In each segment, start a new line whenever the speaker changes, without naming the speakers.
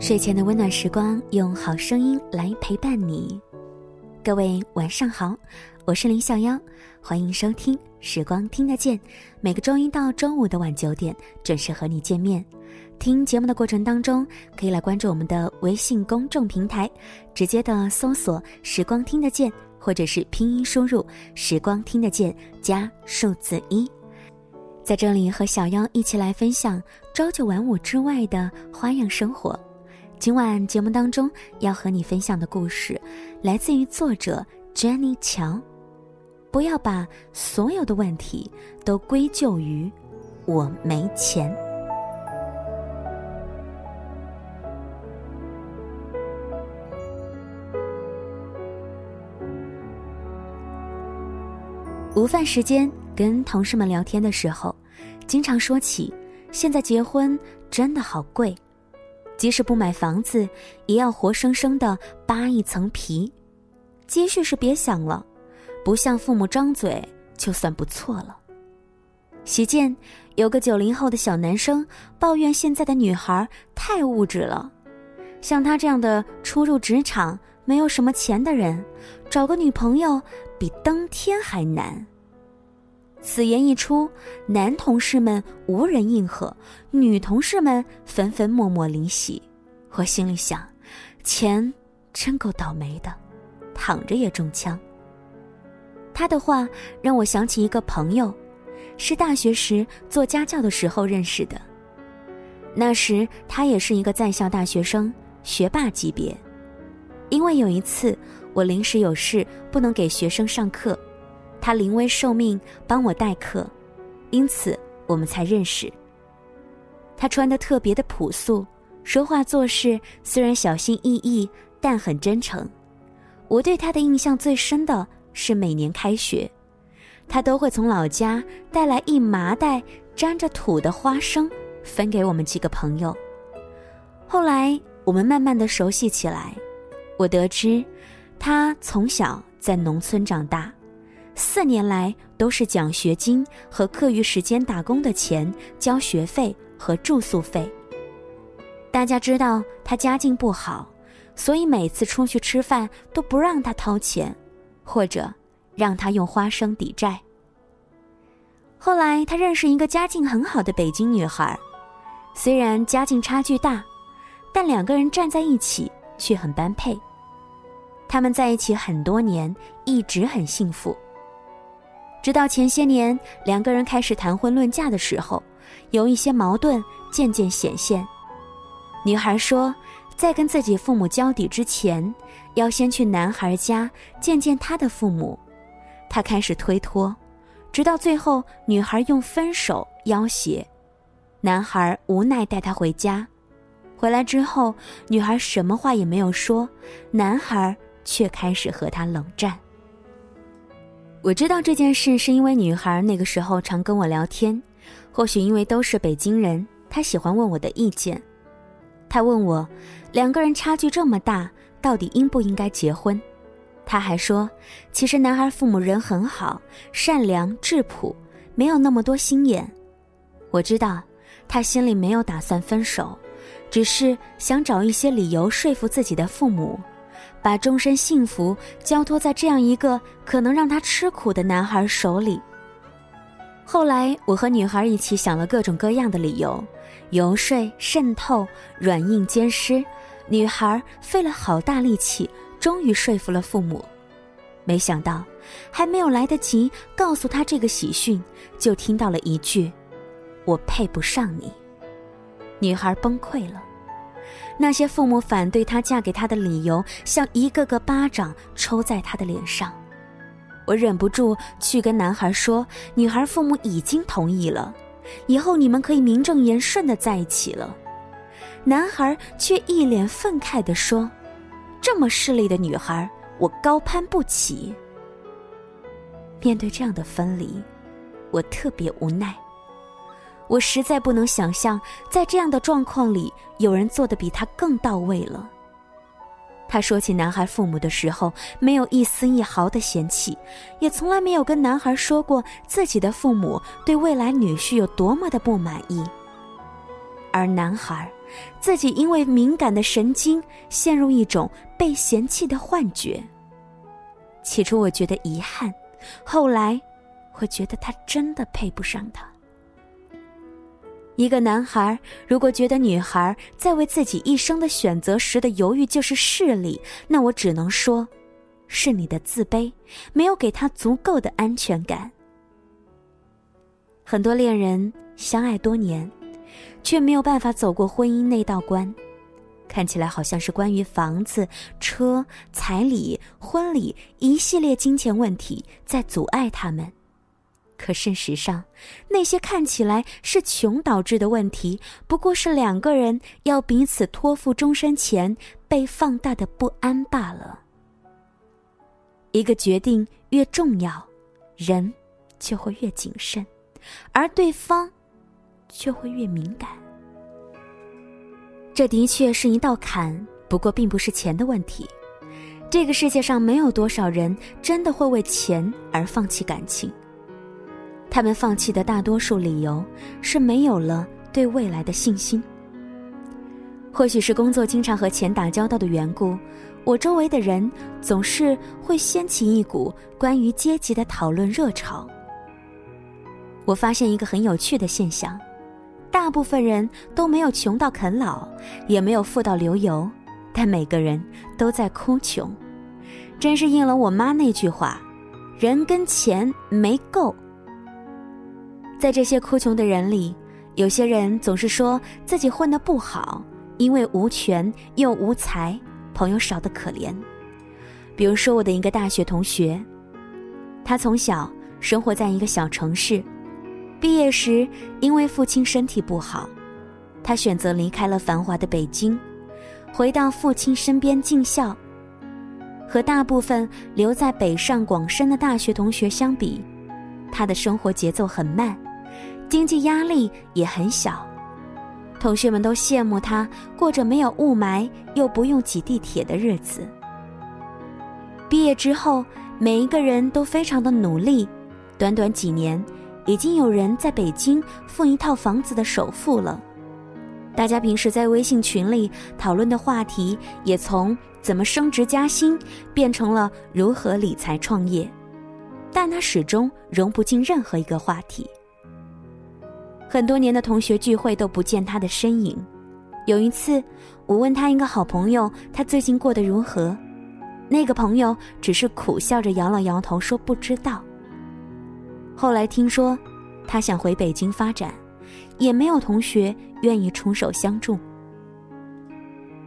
睡前的温暖时光，用好声音来陪伴你。各位晚上好，我是林小妖，欢迎收听《时光听得见》，每个周一到周五的晚九点准时和你见面。听节目的过程当中，可以来关注我们的微信公众平台，直接的搜索“时光听得见”，或者是拼音输入“时光听得见”加数字一。在这里和小妖一起来分享朝九晚五之外的花样生活。今晚节目当中要和你分享的故事，来自于作者 Jenny 乔。不要把所有的问题都归咎于我没钱。午饭时间，跟同事们聊天的时候，经常说起，现在结婚真的好贵。即使不买房子，也要活生生的扒一层皮，积蓄是别想了，不向父母张嘴就算不错了。席间有个九零后的小男生抱怨现在的女孩太物质了，像他这样的初入职场、没有什么钱的人，找个女朋友比登天还难。此言一出，男同事们无人应和，女同事们纷纷默默离席。我心里想，钱真够倒霉的，躺着也中枪。他的话让我想起一个朋友，是大学时做家教的时候认识的。那时他也是一个在校大学生，学霸级别。因为有一次我临时有事不能给学生上课。他临危受命帮我代课，因此我们才认识。他穿的特别的朴素，说话做事虽然小心翼翼，但很真诚。我对他的印象最深的是每年开学，他都会从老家带来一麻袋沾着土的花生，分给我们几个朋友。后来我们慢慢的熟悉起来，我得知，他从小在农村长大。四年来都是奖学金和课余时间打工的钱交学费和住宿费。大家知道他家境不好，所以每次出去吃饭都不让他掏钱，或者让他用花生抵债。后来他认识一个家境很好的北京女孩，虽然家境差距大，但两个人站在一起却很般配。他们在一起很多年，一直很幸福。直到前些年，两个人开始谈婚论嫁的时候，有一些矛盾渐渐显现。女孩说，在跟自己父母交底之前，要先去男孩家见见他的父母。他开始推脱，直到最后，女孩用分手要挟，男孩无奈带她回家。回来之后，女孩什么话也没有说，男孩却开始和她冷战。我知道这件事是因为女孩那个时候常跟我聊天，或许因为都是北京人，她喜欢问我的意见。她问我，两个人差距这么大，到底应不应该结婚？她还说，其实男孩父母人很好，善良质朴，没有那么多心眼。我知道，她心里没有打算分手，只是想找一些理由说服自己的父母。把终身幸福交托在这样一个可能让他吃苦的男孩手里。后来，我和女孩一起想了各种各样的理由，游说、渗透、软硬兼施。女孩费了好大力气，终于说服了父母。没想到，还没有来得及告诉他这个喜讯，就听到了一句：“我配不上你。”女孩崩溃了。那些父母反对她嫁给他的理由，像一个个巴掌抽在他的脸上。我忍不住去跟男孩说：“女孩父母已经同意了，以后你们可以名正言顺的在一起了。”男孩却一脸愤慨地说：“这么势利的女孩，我高攀不起。”面对这样的分离，我特别无奈。我实在不能想象，在这样的状况里，有人做的比他更到位了。他说起男孩父母的时候，没有一丝一毫的嫌弃，也从来没有跟男孩说过自己的父母对未来女婿有多么的不满意。而男孩自己因为敏感的神经陷入一种被嫌弃的幻觉。起初我觉得遗憾，后来我觉得他真的配不上他。一个男孩如果觉得女孩在为自己一生的选择时的犹豫就是势利，那我只能说，是你的自卑没有给他足够的安全感。很多恋人相爱多年，却没有办法走过婚姻那道关，看起来好像是关于房子、车、彩礼、婚礼一系列金钱问题在阻碍他们。可事实上，那些看起来是穷导致的问题，不过是两个人要彼此托付终身前被放大的不安罢了。一个决定越重要，人就会越谨慎，而对方却会越敏感。这的确是一道坎，不过并不是钱的问题。这个世界上没有多少人真的会为钱而放弃感情。他们放弃的大多数理由是没有了对未来的信心。或许是工作经常和钱打交道的缘故，我周围的人总是会掀起一股关于阶级的讨论热潮。我发现一个很有趣的现象：大部分人都没有穷到啃老，也没有富到流油，但每个人都在哭穷。真是应了我妈那句话：“人跟钱没够。”在这些哭穷的人里，有些人总是说自己混得不好，因为无权又无才，朋友少得可怜。比如说我的一个大学同学，他从小生活在一个小城市，毕业时因为父亲身体不好，他选择离开了繁华的北京，回到父亲身边尽孝。和大部分留在北上广深的大学同学相比，他的生活节奏很慢。经济压力也很小，同学们都羡慕他过着没有雾霾又不用挤地铁的日子。毕业之后，每一个人都非常的努力，短短几年，已经有人在北京付一套房子的首付了。大家平时在微信群里讨论的话题，也从怎么升职加薪变成了如何理财创业，但他始终融不进任何一个话题。很多年的同学聚会都不见他的身影。有一次，我问他一个好朋友，他最近过得如何？那个朋友只是苦笑着摇了摇头，说不知道。后来听说，他想回北京发展，也没有同学愿意出手相助。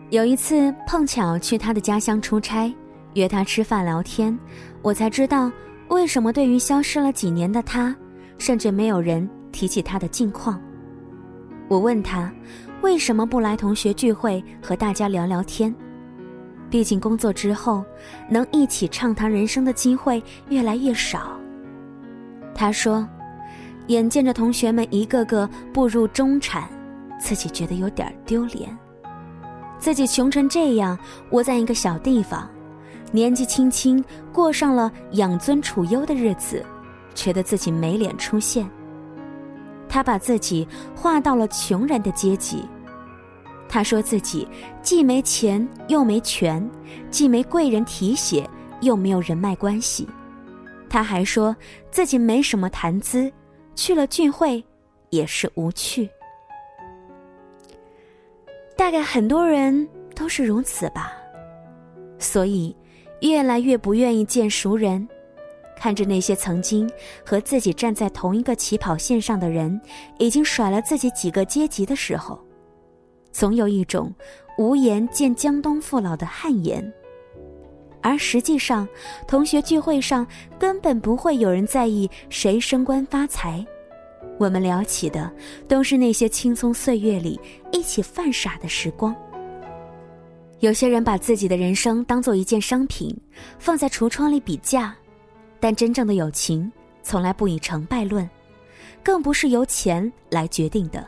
有一次碰巧去他的家乡出差，约他吃饭聊天，我才知道为什么对于消失了几年的他，甚至没有人。提起他的近况，我问他为什么不来同学聚会和大家聊聊天？毕竟工作之后，能一起畅谈人生的机会越来越少。他说，眼见着同学们一个个步入中产，自己觉得有点丢脸。自己穷成这样，窝在一个小地方，年纪轻轻过上了养尊处优的日子，觉得自己没脸出现。他把自己划到了穷人的阶级。他说自己既没钱又没权，既没贵人提携又没有人脉关系。他还说自己没什么谈资，去了聚会也是无趣。大概很多人都是如此吧，所以越来越不愿意见熟人。看着那些曾经和自己站在同一个起跑线上的人，已经甩了自己几个阶级的时候，总有一种无颜见江东父老的汗颜。而实际上，同学聚会上根本不会有人在意谁升官发财，我们聊起的都是那些青葱岁月里一起犯傻的时光。有些人把自己的人生当做一件商品，放在橱窗里比价。但真正的友情从来不以成败论，更不是由钱来决定的。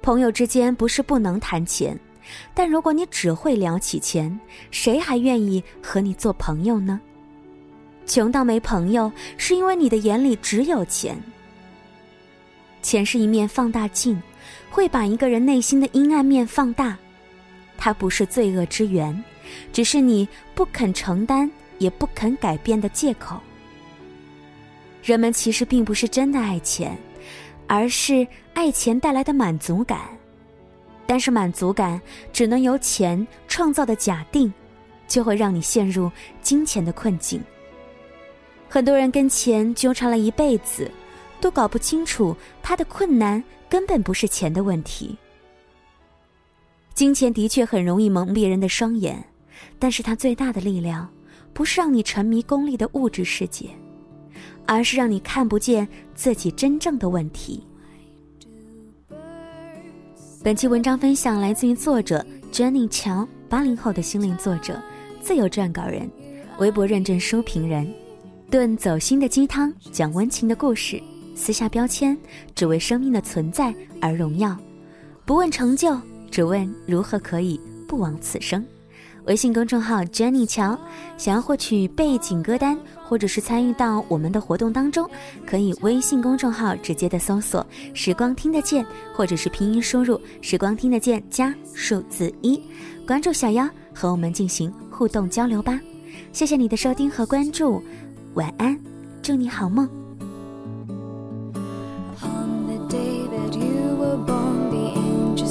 朋友之间不是不能谈钱，但如果你只会聊起钱，谁还愿意和你做朋友呢？穷到没朋友，是因为你的眼里只有钱。钱是一面放大镜，
会把一个人内心的阴暗面放大。它不是罪恶之源，只是你不肯承担也不肯改变的借口。人们其实并不是真的爱钱，而是爱钱带来的满足感。但是满足感只能由钱创造的假定，就会让你陷入金钱的困境。很多人跟钱纠缠了一辈子，都搞不清楚他的困难根本不是钱的问题。金钱的确很容易蒙蔽人的双眼，但是它最大的力量，不是让你沉迷功利的物质世界。而是让你看不见自己真正的问题。本期文章分享来自于作者 Jenny 乔，八零后的心灵作者，自由撰稿人，微博认证书评人，炖走心的鸡汤，讲温情的故事，撕下标签，只为生命的存在而荣耀，不问成就，只问如何可以不枉此生。微信公众号 Jenny 乔，想要获取背景歌单，或者是参与到我们的活动当中，可以微信公众号直接的搜索“时光听得见”，或者是拼音输入“时光听得见”加数字一，关注小妖，和我们进行互动交流吧。谢谢你的收听和关注，晚安，祝你好梦。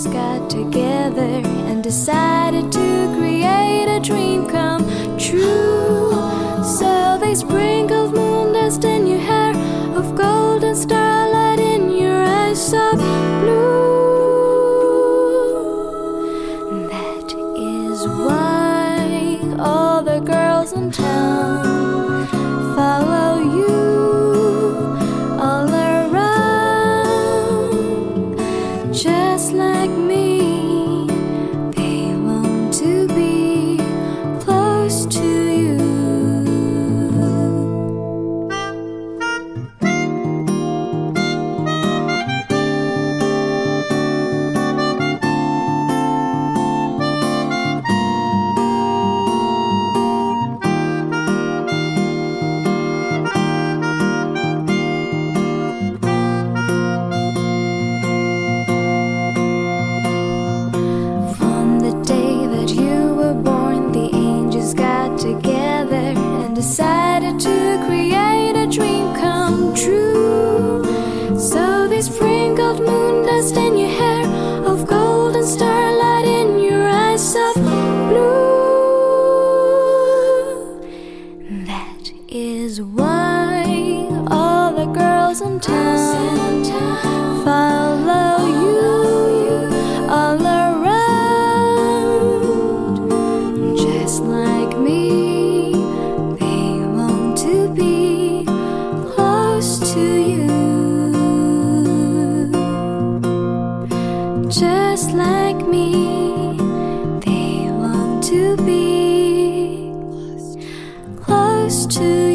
Got together and decided to create a dream come true. So they sprinkled moon dust in your hair of golden starlight just like me. They long to be close close to